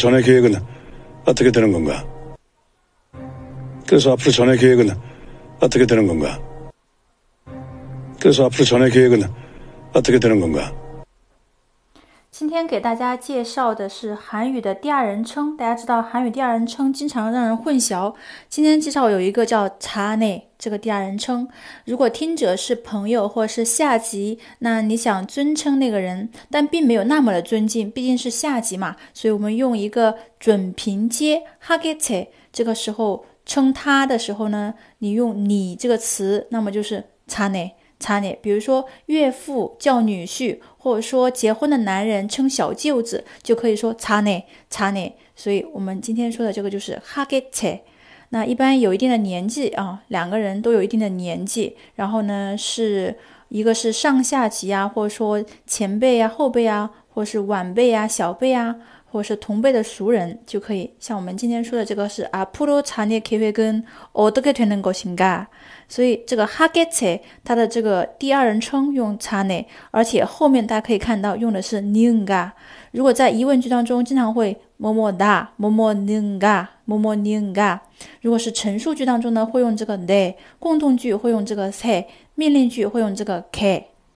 전의 계획은 어떻게 되는 건가? 그래서 앞으로 전의 계획은 어떻게 되는 건가? 그래서 앞으로 전의 계획은 어떻게 되는 건가? 今天给大家介绍的是韩语的第二人称。大家知道韩语第二人称经常让人混淆。今天介绍有一个叫查内这个第二人称。如果听者是朋友或是下级，那你想尊称那个人，但并没有那么的尊敬，毕竟是下级嘛，所以我们用一个准平阶哈给切。这个时候称他的时候呢，你用你这个词，那么就是查内。查你，比如说岳父叫女婿，或者说结婚的男人称小舅子，就可以说查你查你。所以我们今天说的这个就是哈给切。那一般有一定的年纪啊，两个人都有一定的年纪，然后呢是一个是上下级啊，或者说前辈啊、后辈啊，或是晚辈啊、小辈啊。或者是同辈的熟人就可以，像我们今天说的这个是阿普罗查涅 K 会跟어떻게되는것인 가， 所以这个哈게체它的这个第二人称用查内，而且后面大家可以看到用的是니은 가。 如果在疑问句当中，经常会么么哒么么니은 가， 么么니은 가。 如果是陈述句当中呢，会用这个네，共同句会用这个세，命令句会用这个 K。